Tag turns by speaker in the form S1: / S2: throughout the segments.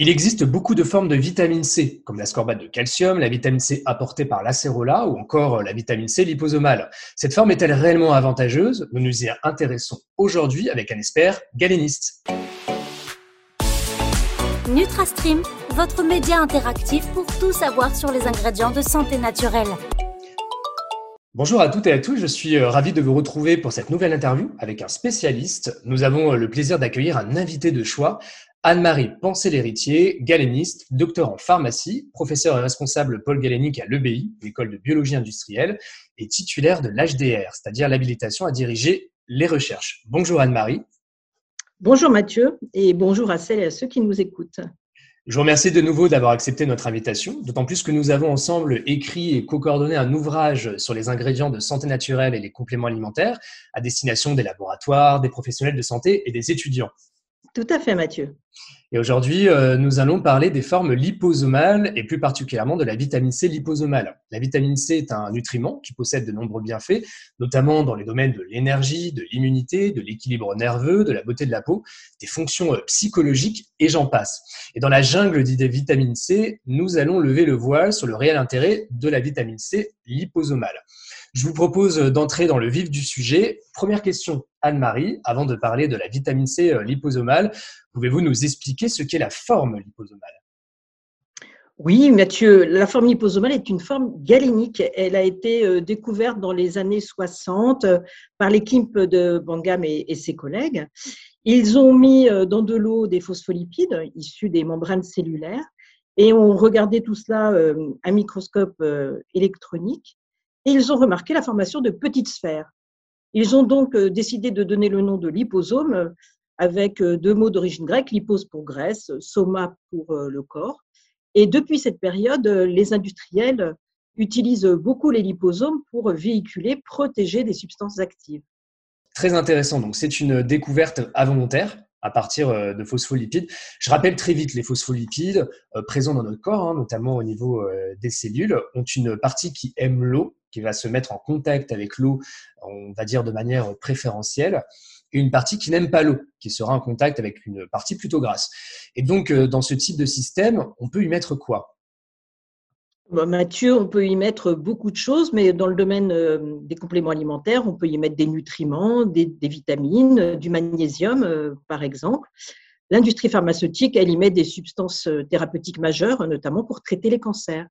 S1: Il existe beaucoup de formes de vitamine C, comme l'ascorbate de calcium, la vitamine C apportée par l'acérola ou encore la vitamine C liposomale. Cette forme est-elle réellement avantageuse? Nous nous y intéressons aujourd'hui avec un expert galéniste.
S2: NutraStream, votre média interactif pour tout savoir sur les ingrédients de santé naturelle.
S1: Bonjour à toutes et à tous, je suis euh, ravi de vous retrouver pour cette nouvelle interview avec un spécialiste. Nous avons euh, le plaisir d'accueillir un invité de choix, Anne-Marie Pensé-Lhéritier, galéniste, docteur en pharmacie, professeur et responsable Paul Galénique à l'EBI, l'école de biologie industrielle, et titulaire de l'HDR, c'est-à-dire l'habilitation à diriger les recherches. Bonjour Anne-Marie.
S3: Bonjour Mathieu et bonjour à celles et à ceux qui nous écoutent.
S1: Je vous remercie de nouveau d'avoir accepté notre invitation, d'autant plus que nous avons ensemble écrit et co-coordonné un ouvrage sur les ingrédients de santé naturelle et les compléments alimentaires à destination des laboratoires, des professionnels de santé et des étudiants.
S3: Tout à fait, Mathieu.
S1: Et aujourd'hui, euh, nous allons parler des formes liposomales et plus particulièrement de la vitamine C liposomale. La vitamine C est un nutriment qui possède de nombreux bienfaits, notamment dans les domaines de l'énergie, de l'immunité, de l'équilibre nerveux, de la beauté de la peau, des fonctions euh, psychologiques et j'en passe. Et dans la jungle d'idées vitamine C, nous allons lever le voile sur le réel intérêt de la vitamine C liposomale. Je vous propose d'entrer dans le vif du sujet. Première question, Anne-Marie, avant de parler de la vitamine C euh, liposomale, pouvez-vous nous expliquer ce qu'est la forme liposomale?
S3: Oui, Mathieu, la forme liposomale est une forme galénique. Elle a été euh, découverte dans les années 60 euh, par l'équipe de Bangam et, ses collègues. Ils ont mis dans de l'eau des phospholipides issus des membranes cellulaires et ont regardé tout cela à microscope électronique et ils ont remarqué la formation de petites sphères. Ils ont donc euh, décidé de donner le nom de liposome euh, avec euh, deux mots d'origine grecque, lipose pour graisse, soma pour le corps. Et depuis cette période, les industriels utilisent beaucoup les liposomes pour véhiculer, protéger des substances actives.
S1: Très intéressant. Donc, c'est une découverte involontaire à partir euh, de phospholipides. Je rappelle très vite, les phospholipides euh, présents dans notre corps, hein, notamment au niveau euh, des cellules, ont une partie qui aime l'eau, qui va se mettre en contact avec l'eau, on va dire de manière préférentielle, et une partie qui n'aime pas l'eau, qui sera en contact avec une partie plutôt grasse. Et donc, dans ce type de système, on peut y mettre quoi?
S3: Bah, Mathieu, on peut y mettre beaucoup de choses, mais dans le domaine euh, des compléments alimentaires, on peut y mettre des nutriments, des, vitamines, du magnésium, euh, par exemple. L'industrie pharmaceutique, elle y met des substances euh, thérapeutiques majeures, notamment pour traiter les cancers.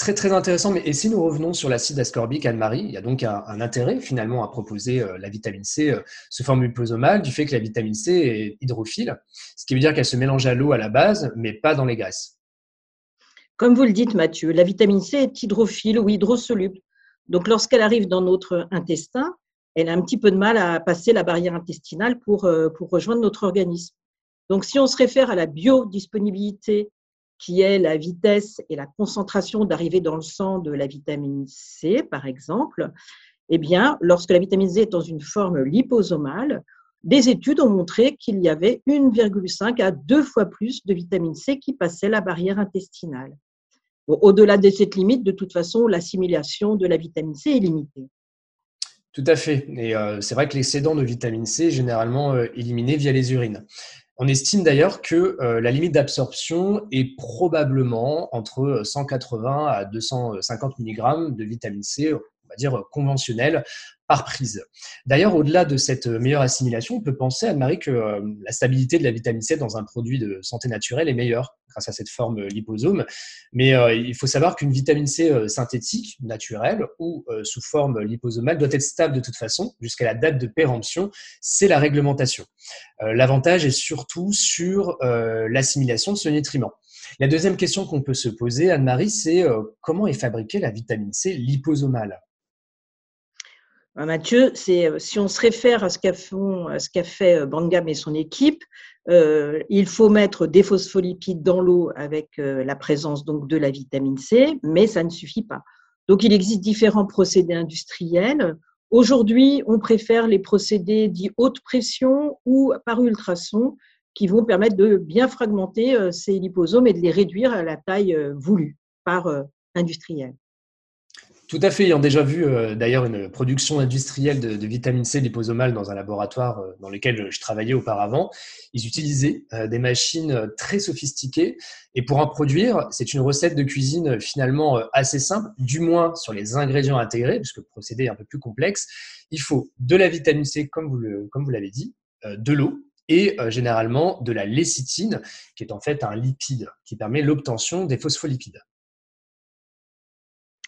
S1: Très très intéressant. Mais et si nous revenons sur l'acide ascorbique, Anne-Marie, il y a donc un, intérêt finalement à proposer la vitamine C sous forme liposomale du fait que la vitamine C est hydrophile, ce qui veut dire qu'elle se mélange à l'eau à la base, mais pas dans les graisses.
S3: Comme vous le dites, Mathieu, la vitamine C est hydrophile ou hydrosoluble. Donc, lorsqu'elle arrive dans notre intestin, elle a un petit peu de mal à passer la barrière intestinale pour, euh, pour rejoindre notre organisme. Donc, si on se réfère à la biodisponibilité, qui est la vitesse et la concentration d'arrivée dans le sang de la vitamine C, par exemple, eh bien, lorsque la vitamine C est dans une forme liposomale, des études ont montré qu'il y avait 1,5 à 2 fois plus de vitamine C qui passait la barrière intestinale. Au-delà de cette limite, de toute façon, l'assimilation de la vitamine C est limitée.
S1: Tout à fait. Et euh, c'est vrai que l'excédent de vitamine C est généralement euh, éliminé via les urines. On estime d'ailleurs que euh, la limite d'absorption est probablement entre 180 à 250 mg de vitamine C, va dire conventionnelle, par prise. D'ailleurs, au-delà de cette meilleure assimilation, on peut penser, Anne-Marie, que euh, la stabilité de la vitamine C dans un produit de santé naturelle est meilleure grâce à cette forme liposome. Mais euh, il faut savoir qu'une vitamine C euh, synthétique, naturelle ou sous forme liposomale doit être stable de toute façon jusqu'à la date de péremption. C'est la réglementation. L'avantage est surtout sur l'assimilation de ce nutriment. La deuxième question qu'on peut se poser, Anne-Marie, c'est comment est fabriquée la vitamine C liposomale?
S3: Mathieu, c'est euh, si on se réfère à ce qu'a fait euh, Bangam et son équipe, euh, il faut mettre des phospholipides dans l'eau avec la présence donc de la vitamine C, mais ça ne suffit pas. Donc il existe différents procédés industriels. Aujourd'hui, on préfère les procédés dits haute pression ou par ultrason qui vont permettre de bien fragmenter ces liposomes et de les réduire à la taille voulue par industriel.
S1: Tout à fait, ayant déjà vu euh, d'ailleurs une production industrielle de, vitamine C liposomale dans un laboratoire euh, dans lequel je travaillais auparavant, ils utilisaient euh, des machines très sophistiquées et pour en produire, c'est une recette de cuisine finalement assez simple, du moins sur les ingrédients intégrés, puisque le procédé est un peu plus complexe. Il faut de la vitamine C, comme vous, le, comme vous l'avez dit, de l'eau, et généralement de la lécithine, qui est en fait un lipide qui permet l'obtention des phospholipides.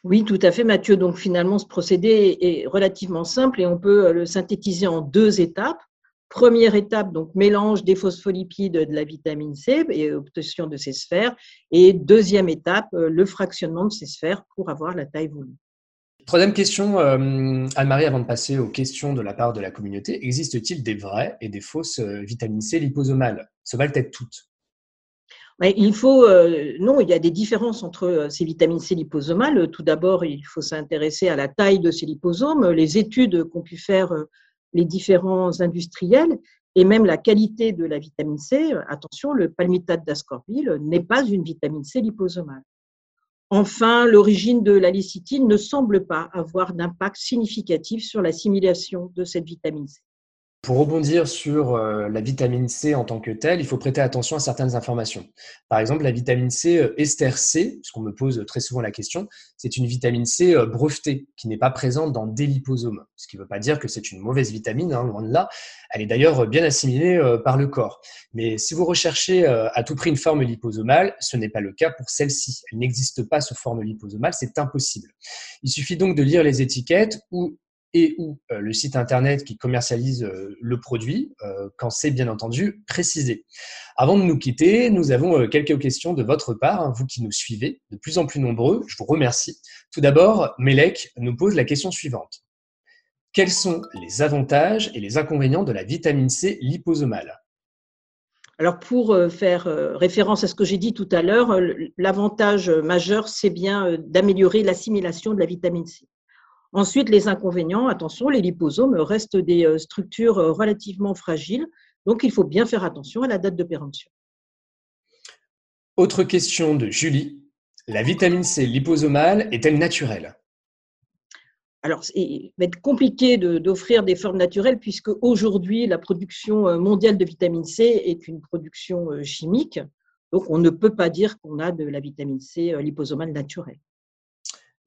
S3: Oui, tout à fait, Mathieu. Donc finalement, ce procédé est relativement simple et on peut euh, le synthétiser en deux étapes. Première étape, donc mélange des phospholipides de la vitamine C et obtention de ces sphères. Et deuxième étape, euh, le fractionnement de ces sphères pour avoir la taille voulue.
S1: Troisième question, euh, Anne-Marie, avant de passer aux questions de la part de la communauté, existe-t-il des vraies et des fausses vitamines C liposomales? Se valent-elles toutes?
S3: Il faut, euh, non, il y a des différences entre euh, ces vitamines C liposomales. Tout d'abord, il faut s'intéresser à la taille de ces liposomes, les études qu'ont pu faire euh, les différents industriels et même la qualité de la vitamine C. Attention, le palmitate d'ascorbile n'est pas une vitamine C liposomale. Enfin, l'origine de la lécithine ne semble pas avoir d'impact significatif sur l'assimilation de cette vitamine C.
S1: Pour rebondir sur euh, la vitamine C en tant que telle, il faut prêter attention à certaines informations. Par exemple, la vitamine C euh, ester C, puisqu'on me pose très souvent la question, c'est une vitamine C euh, brevetée qui n'est pas présente dans des liposomes. Ce qui ne veut pas dire que c'est une mauvaise vitamine, hein, loin de là. Elle est d'ailleurs bien assimilée par le corps. Mais si vous recherchez à tout prix une forme liposomale, ce n'est pas le cas pour celle-ci. Elle n'existe pas sous forme liposomale, c'est impossible. Il suffit donc de lire les étiquettes ou et ou euh, le site internet qui commercialise euh, le produit, euh, quand c'est bien entendu précisé. Avant de nous quitter, nous avons quelques questions de votre part, hein, vous qui nous suivez, de plus en plus nombreux. Je vous remercie. Tout d'abord, Melek nous pose la question suivante. Quels sont les avantages et les inconvénients de la vitamine C liposomale?
S3: Alors pour faire référence à ce que j'ai dit tout à l'heure, l'avantage majeur, c'est bien d'améliorer l'assimilation de la vitamine C. Ensuite, les inconvénients, attention, les liposomes restent des euh, structures euh, relativement fragiles, donc il faut bien faire attention à la date de péremption.
S1: Autre question de Julie. La vitamine C liposomale est-elle naturelle?
S3: Alors, il va être compliqué d'offrir des formes naturelles puisque aujourd'hui, la production euh, mondiale de vitamine C est une production chimique. Donc, on ne peut pas dire qu'on a de la vitamine C liposomale naturelle.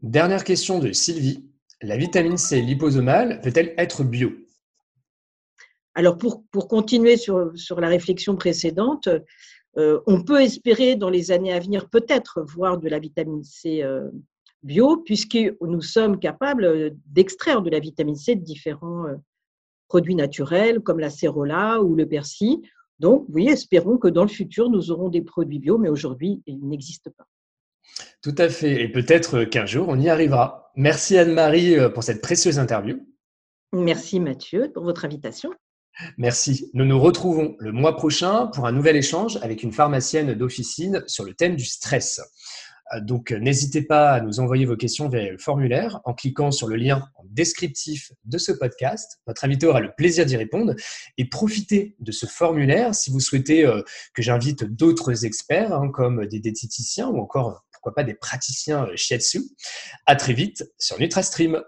S1: Dernière question de Sylvie. La vitamine C liposomale peut-elle être bio?
S3: Alors, pour, continuer sur, la réflexion précédente, euh, on peut espérer dans les années à venir peut-être voir de la vitamine C euh, bio, puisque nous sommes capables d'extraire de la vitamine C de différents euh, produits naturels comme la cérola ou le persil. Donc, oui, espérons que dans le futur, nous aurons des produits bio, mais aujourd'hui, ils n'existent pas.
S1: Tout à fait. Et peut-être qu'un jour, on y arrivera. Merci Anne-Marie euh, pour cette précieuse interview.
S3: Merci Mathieu pour votre invitation.
S1: Merci. Nous nous retrouvons le mois prochain pour un nouvel échange avec une pharmacienne d'officine sur le thème du stress. Euh, donc, n'hésitez pas à nous envoyer vos questions via le formulaire en cliquant sur le lien descriptif de ce podcast. Votre invité aura le plaisir d'y répondre et profitez de ce formulaire si vous souhaitez euh, que j'invite d'autres experts hein, comme des diététiciens ou encore pourquoi pas des praticiens shiatsu. À très vite sur NutraStream.